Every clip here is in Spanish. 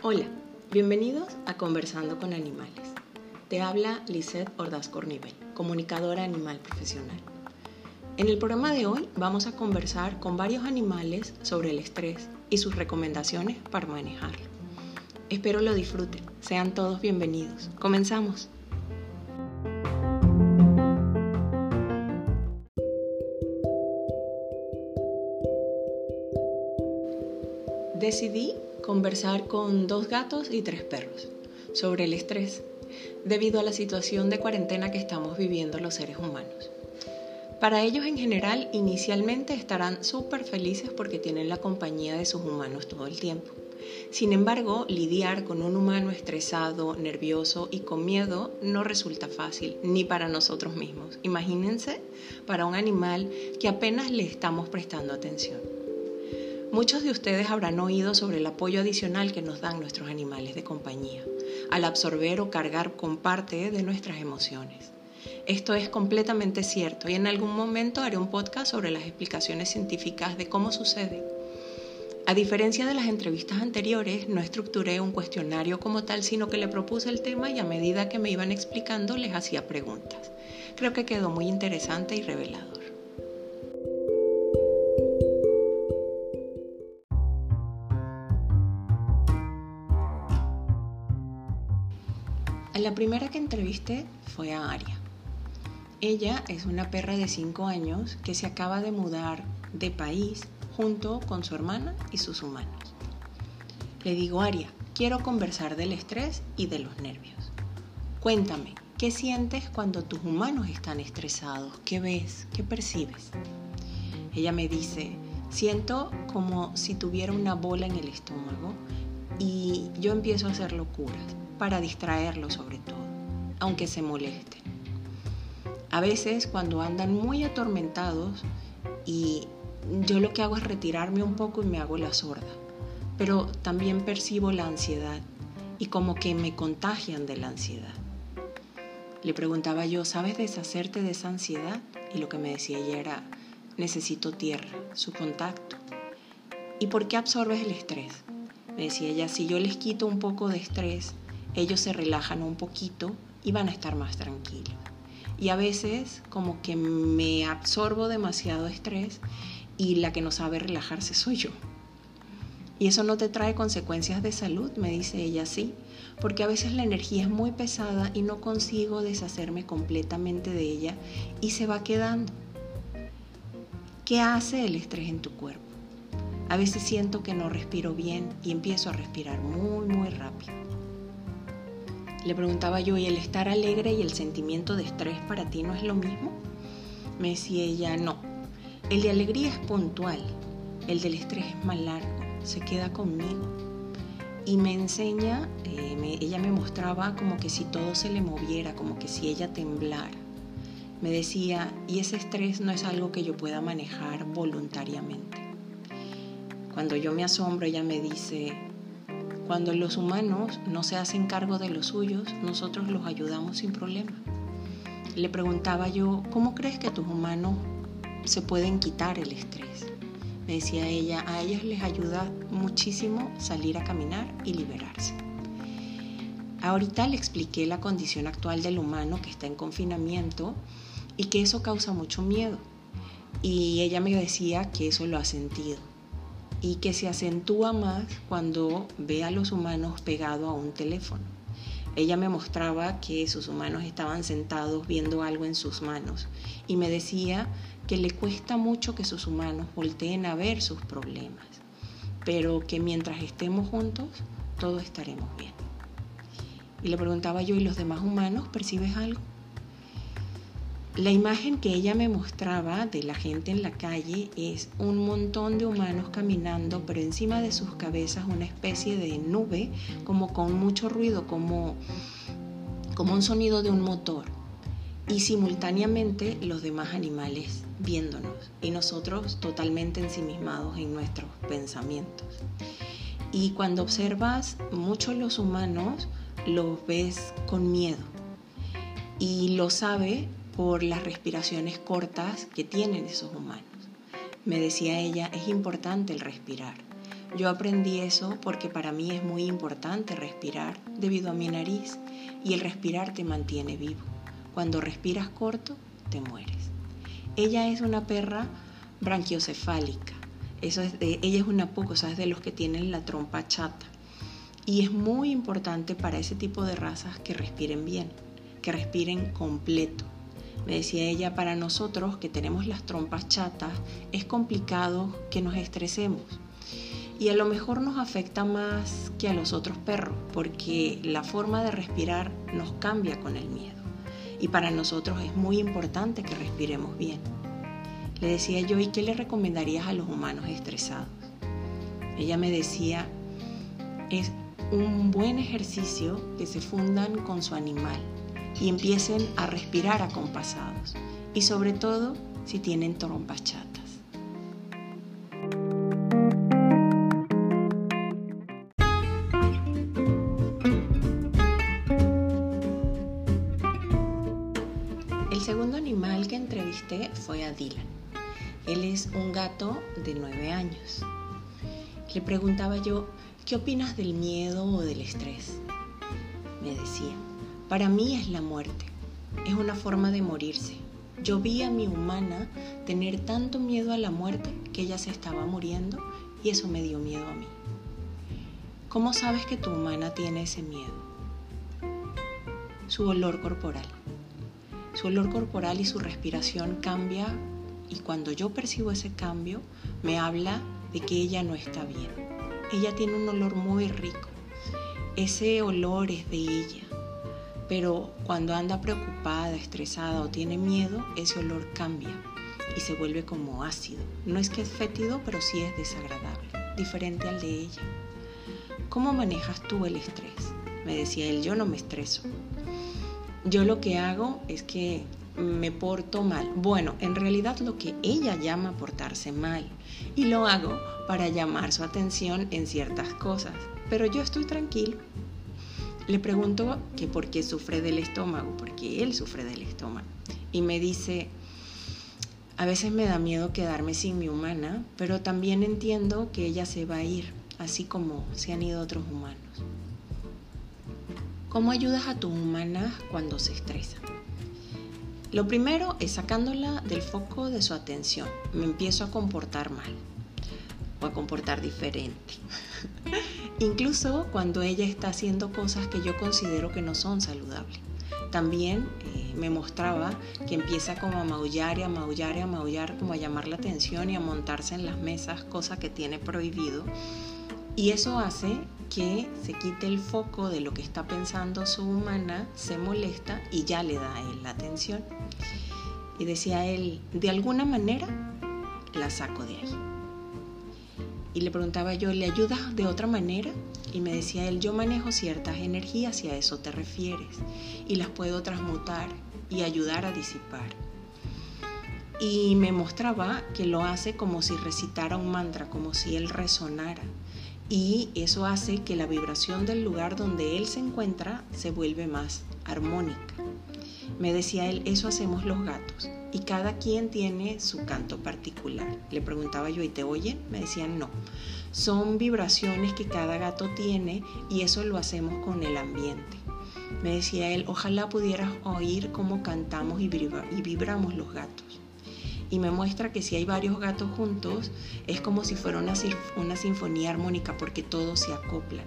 Hola, bienvenidos a Conversando con Animales. Te habla Lisette Ordaz Cornivel, comunicadora animal profesional. En el programa de hoy vamos a conversar con varios animales sobre el estrés y sus recomendaciones para manejarlo. Espero lo disfruten. Sean todos bienvenidos. Comenzamos. Decidí conversar con dos gatos y tres perros sobre el estrés debido a la situación de cuarentena que estamos viviendo los seres humanos. Para ellos en general, inicialmente estarán súper felices porque tienen la compañía de sus humanos todo el tiempo. Sin embargo, lidiar con un humano estresado, nervioso y con miedo no resulta fácil, ni para nosotros mismos. Imagínense para un animal que apenas le estamos prestando atención. Muchos de ustedes habrán oído sobre el apoyo adicional que nos dan nuestros animales de compañía, al absorber o cargar con parte de nuestras emociones. Esto es completamente cierto y en algún momento haré un podcast sobre las explicaciones científicas de cómo sucede. A diferencia de las entrevistas anteriores, no estructuré un cuestionario como tal, sino que le propuse el tema y a medida que me iban explicando les hacía preguntas. Creo que quedó muy interesante y revelador. La primera que entrevisté fue a Aria. Ella es una perra de 5 años que se acaba de mudar de país junto con su hermana y sus humanos. Le digo, Aria, quiero conversar del estrés y de los nervios. Cuéntame, ¿qué sientes cuando tus humanos están estresados? ¿Qué ves? ¿Qué percibes? Ella me dice, siento como si tuviera una bola en el estómago y yo empiezo a hacer locuras para distraerlo sobre todo, aunque se molesten. A veces cuando andan muy atormentados y yo lo que hago es retirarme un poco y me hago la sorda, pero también percibo la ansiedad y como que me contagian de la ansiedad. Le preguntaba yo, ¿sabes deshacerte de esa ansiedad? Y lo que me decía ella era, necesito tierra, su contacto. ¿Y por qué absorbes el estrés? Me decía ella, si yo les quito un poco de estrés, ellos se relajan un poquito y van a estar más tranquilos. Y a veces como que me absorbo demasiado estrés y la que no sabe relajarse soy yo. ¿Y eso no te trae consecuencias de salud? Me dice ella, sí, porque a veces la energía es muy pesada y no consigo deshacerme completamente de ella y se va quedando. ¿Qué hace el estrés en tu cuerpo? A veces siento que no respiro bien y empiezo a respirar muy, muy rápido. Le preguntaba yo, ¿y el estar alegre y el sentimiento de estrés para ti no es lo mismo? Me decía ella, no. El de alegría es puntual, el del estrés es más largo, se queda conmigo. Y me enseña, eh, ella me mostraba como que si todo se le moviera, como que si ella temblara. Me decía, y ese estrés no es algo que yo pueda manejar voluntariamente. Cuando yo me asombro, ella me dice, cuando los humanos no se hacen cargo de los suyos, nosotros los ayudamos sin problema. Le preguntaba yo, ¿cómo crees que tus humanos se pueden quitar el estrés? Me decía ella, a ellos les ayuda muchísimo salir a caminar y liberarse. Ahorita le expliqué la condición actual del humano que está en confinamiento y que eso causa mucho miedo. Y ella me decía que eso lo ha sentido y que se acentúa más cuando ve a los humanos pegados a un teléfono. Ella me mostraba que sus humanos estaban sentados viendo algo en sus manos y me decía que le cuesta mucho que sus humanos volteen a ver sus problemas, pero que mientras estemos juntos, todos estaremos bien. Y le preguntaba yo, ¿y los demás humanos percibes algo? La imagen que ella me mostraba de la gente en la calle es un montón de humanos caminando, pero encima de sus cabezas una especie de nube, como con mucho ruido, como, como un sonido de un motor. Y simultáneamente los demás animales viéndonos y nosotros totalmente ensimismados en nuestros pensamientos. Y cuando observas mucho los humanos, los ves con miedo. Y lo sabe por las respiraciones cortas que tienen esos humanos. Me decía ella, es importante el respirar. Yo aprendí eso porque para mí es muy importante respirar debido a mi nariz y el respirar te mantiene vivo. Cuando respiras corto, te mueres. Ella es una perra branquiocefálica. Eso es de, ella es una poco, ¿sabes? De los que tienen la trompa chata. Y es muy importante para ese tipo de razas que respiren bien, que respiren completo. Me decía ella, para nosotros que tenemos las trompas chatas, es complicado que nos estresemos. Y a lo mejor nos afecta más que a los otros perros, porque la forma de respirar nos cambia con el miedo. Y para nosotros es muy importante que respiremos bien. Le decía yo, ¿y qué le recomendarías a los humanos estresados? Ella me decía, es un buen ejercicio que se fundan con su animal y empiecen a respirar acompasados. Y sobre todo si tienen trompas chatas. El segundo animal que entrevisté fue a Dylan. Él es un gato de nueve años. Le preguntaba yo, ¿qué opinas del miedo o del estrés? Me decía, para mí es la muerte, es una forma de morirse. Yo vi a mi humana tener tanto miedo a la muerte que ella se estaba muriendo y eso me dio miedo a mí. ¿Cómo sabes que tu humana tiene ese miedo? Su olor corporal. Su olor corporal y su respiración cambia y cuando yo percibo ese cambio me habla de que ella no está bien. Ella tiene un olor muy rico. Ese olor es de ella. Pero cuando anda preocupada, estresada o tiene miedo, ese olor cambia y se vuelve como ácido. No es que es fétido, pero sí es desagradable, diferente al de ella. ¿Cómo manejas tú el estrés? Me decía él, yo no me estreso. Yo lo que hago es que me porto mal. Bueno, en realidad lo que ella llama portarse mal. Y lo hago para llamar su atención en ciertas cosas. Pero yo estoy tranquilo. Le pregunto que por qué sufre del estómago, porque él sufre del estómago. Y me dice, a veces me da miedo quedarme sin mi humana, pero también entiendo que ella se va a ir, así como se han ido otros humanos. ¿Cómo ayudas a tu humana cuando se estresa? Lo primero es sacándola del foco de su atención. Me empiezo a comportar mal o a comportar diferente. Incluso cuando ella está haciendo cosas que yo considero que no son saludables. También eh, me mostraba que empieza como a maullar y a maullar y a maullar, como a llamar la atención y a montarse en las mesas, cosa que tiene prohibido. Y eso hace que se quite el foco de lo que está pensando su humana, se molesta y ya le da a él la atención. Y decía él, de alguna manera la saco de ahí. Y le preguntaba yo, ¿le ayudas de otra manera? Y me decía él, yo manejo ciertas energías y a eso te refieres. Y las puedo transmutar y ayudar a disipar. Y me mostraba que lo hace como si recitara un mantra, como si él resonara y eso hace que la vibración del lugar donde él se encuentra se vuelve más armónica. Me decía él, eso hacemos los gatos y cada quien tiene su canto particular. Le preguntaba yo, ¿y te oyen? Me decían, no. Son vibraciones que cada gato tiene y eso lo hacemos con el ambiente. Me decía él, ojalá pudieras oír cómo cantamos y, vibramos los gatos y me muestra que si hay varios gatos juntos es como si fuera una, una sinfonía armónica porque todos se acoplan.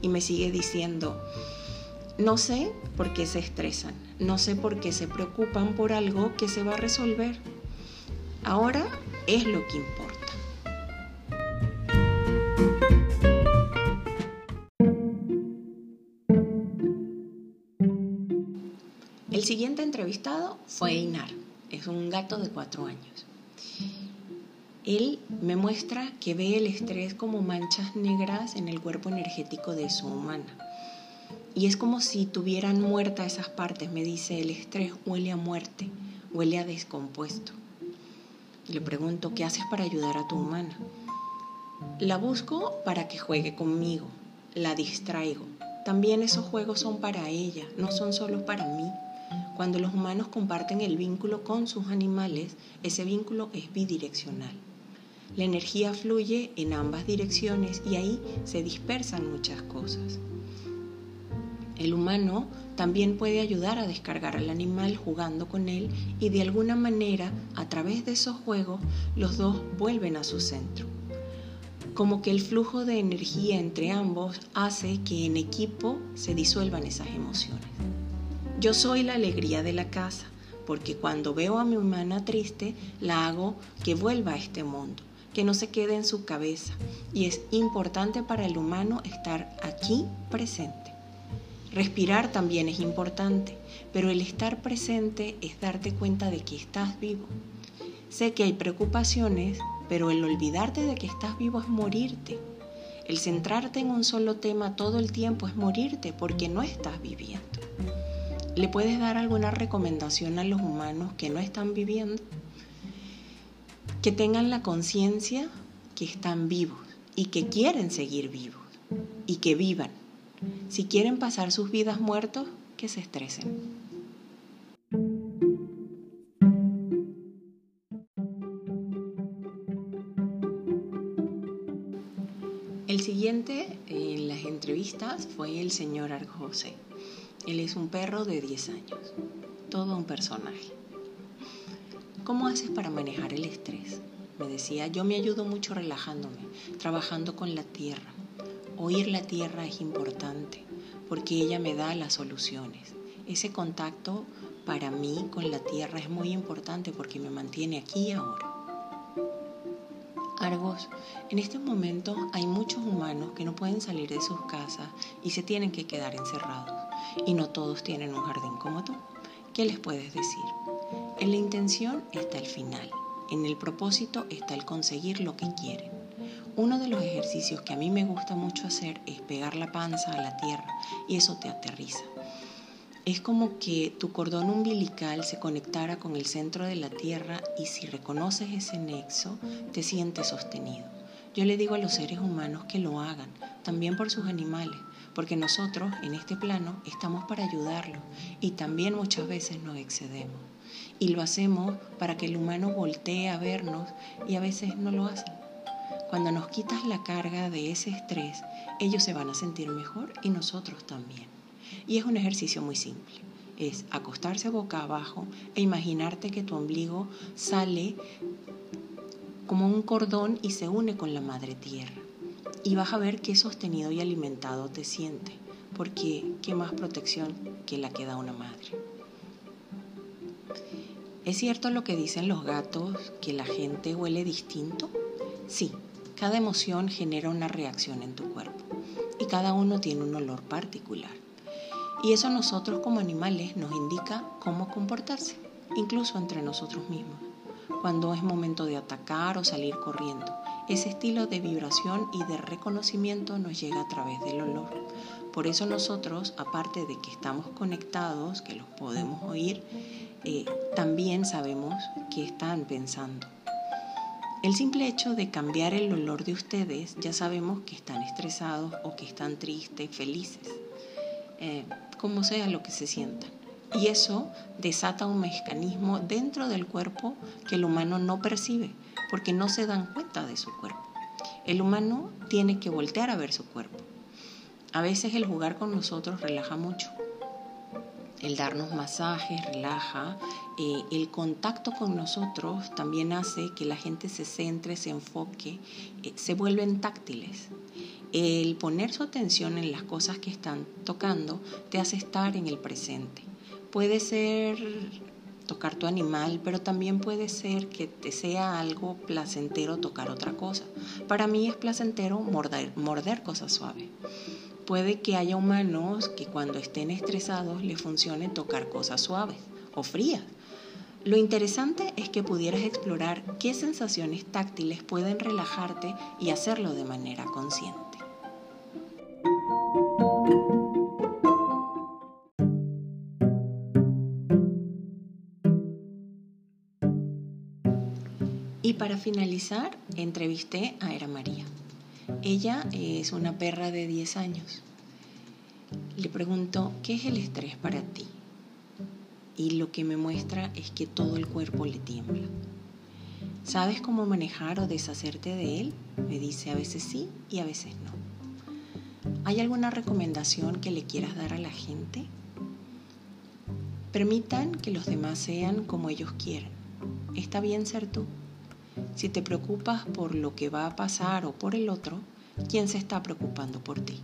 Y me sigue diciendo, no sé por qué se estresan, no sé por qué se preocupan por algo que se va a resolver. Ahora es lo que importa. El siguiente entrevistado fue Inar es un gato de cuatro años. Él me muestra que ve el estrés como manchas negras en el cuerpo energético de su humana. Y es como si tuvieran muerta esas partes. Me dice, el estrés huele a muerte, huele a descompuesto. Le pregunto, ¿qué haces para ayudar a tu humana? La busco para que juegue conmigo, la distraigo. También esos juegos son para ella, no son solo para mí. Cuando los humanos comparten el vínculo con sus animales, ese vínculo es bidireccional. La energía fluye en ambas direcciones y ahí se dispersan muchas cosas. El humano también puede ayudar a descargar al animal jugando con él y de alguna manera, a través de esos juegos, los dos vuelven a su centro. Como que el flujo de energía entre ambos hace que en equipo se disuelvan esas emociones. Yo soy la alegría de la casa, porque cuando veo a mi hermana triste, la hago que vuelva a este mundo, que no se quede en su cabeza. Y es importante para el humano estar aquí presente. Respirar también es importante, pero el estar presente es darte cuenta de que estás vivo. Sé que hay preocupaciones, pero el olvidarte de que estás vivo es morirte. El centrarte en un solo tema todo el tiempo es morirte porque no estás viviendo. ¿Le puedes dar alguna recomendación a los humanos que no están viviendo? Que tengan la conciencia que están vivos y que quieren seguir vivos y que vivan si quieren pasar sus vidas muertos, que se estresen. El siguiente en las entrevistas fue el señor Arjose. Él es un perro de 10 años, todo un personaje. ¿Cómo haces para manejar el estrés? Me decía, yo me ayudo mucho relajándome, trabajando con la tierra, Oír la tierra es importante porque ella me da las soluciones. Ese contacto para mí con la tierra es muy importante porque me mantiene aquí y ahora. Argos, en este momento hay muchos humanos que no pueden salir de sus casas y se tienen que quedar encerrados. Y no todos tienen un jardín como tú. ¿Qué les puedes decir? En la intención está el final. En el propósito está el conseguir lo que quieren. Uno de los ejercicios que a mí me gusta mucho hacer es pegar la panza a la tierra y eso te aterriza. Es como que tu cordón umbilical se conectara con el centro de la tierra y si reconoces ese nexo, te sientes sostenido. Yo le digo a los seres humanos que lo hagan, también por sus animales, porque nosotros en este plano estamos para ayudarlos y también muchas veces nos excedemos. Y lo hacemos para que el humano voltee a vernos y a veces no lo hacen. Cuando nos quitas la carga de ese estrés, ellos se van a sentir mejor y nosotros también. Y es un ejercicio muy simple. Es acostarse boca abajo e imaginarte que tu ombligo sale como un cordón y se une con la madre tierra. Y vas a ver qué sostenido y alimentado te siente, porque qué más protección que la que da una madre. ¿Es cierto lo que dicen los gatos, que la gente huele distinto? Sí, cada emoción genera una reacción en tu cuerpo y cada uno tiene un olor particular. Y eso a nosotros como animales nos indica cómo comportarse, incluso entre nosotros mismos, cuando es momento de atacar o salir corriendo. Ese estilo de vibración y de reconocimiento nos llega a través del olor. Por eso nosotros, aparte de que estamos conectados, que los podemos oír, eh, también sabemos qué están pensando. El simple hecho de cambiar el olor de ustedes, ya sabemos que están estresados o que están tristes, felices, eh, como sea lo que se sientan. Y eso desata un mecanismo dentro del cuerpo que el humano no percibe, porque no se dan cuenta de su cuerpo. El humano tiene que voltear a ver su cuerpo. A veces el jugar con nosotros relaja mucho, el darnos masajes relaja, eh, el contacto con nosotros también hace que la gente se centre, se enfoque, eh, se vuelven táctiles. El poner su atención en las cosas que están tocando te hace estar en el presente. Puede ser tocar tu animal, pero también puede ser que te sea algo placentero tocar otra cosa. Para mí es placentero morder, morder cosas suaves. Puede que haya humanos que cuando estén estresados les funcione tocar cosas suaves o frías. Lo interesante es que pudieras explorar qué sensaciones táctiles pueden relajarte y hacerlo de manera consciente. Y para finalizar, entrevisté a Era María. Ella es una perra de 10 años. Le pregunto, ¿qué es el estrés para ti? Y lo que me muestra es que todo el cuerpo le tiembla. ¿Sabes cómo manejar o deshacerte de él? Me dice a veces sí y a veces no. ¿Hay alguna recomendación que le quieras dar a la gente? Permitan que los demás sean como ellos quieren. Está bien ser tú. Si te preocupas por lo que va a pasar o por el otro, ¿quién se está preocupando por ti?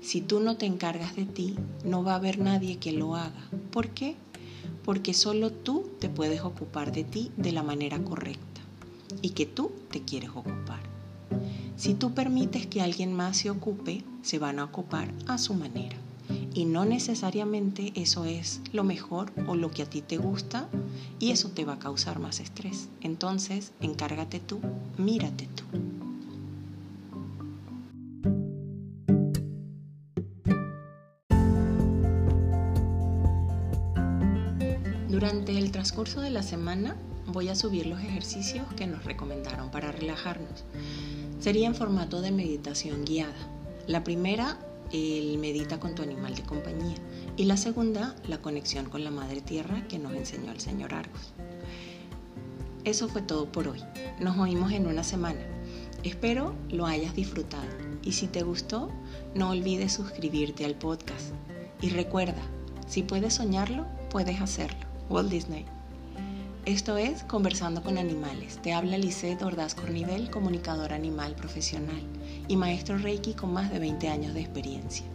Si tú no te encargas de ti, no va a haber nadie que lo haga. ¿Por qué? Porque solo tú te puedes ocupar de ti de la manera correcta y que tú te quieres ocupar. Si tú permites que alguien más se ocupe, se van a ocupar a su manera y no necesariamente eso es lo mejor o lo que a ti te gusta y eso te va a causar más estrés. Entonces, encárgate tú, mírate tú. Durante el transcurso de la semana voy a subir los ejercicios que nos recomendaron para relajarnos. Sería en formato de meditación guiada. La primera el medita con tu animal de compañía. Y la segunda, la conexión con la Madre Tierra que nos enseñó el señor Argos. Eso fue todo por hoy. Nos oímos en una semana. Espero lo hayas disfrutado. Y si te gustó, no olvides suscribirte al podcast. Y recuerda, si puedes soñarlo, puedes hacerlo. Walt Disney. Esto es Conversando con Animales. Te habla Lisette Ordaz Cornivel, comunicadora animal profesional y maestro Reiki con más de 20 años de experiencia.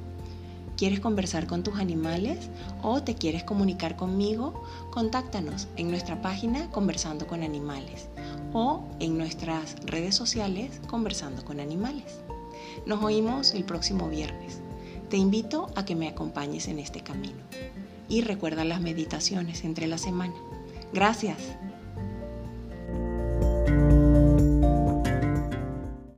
¿Quieres conversar con tus animales o te quieres comunicar conmigo? Contáctanos en nuestra página Conversando con Animales o en nuestras redes sociales Conversando con Animales. Nos oímos el próximo viernes. Te invito a que me acompañes en este camino. Y recuerda las meditaciones entre la semana. Gracias.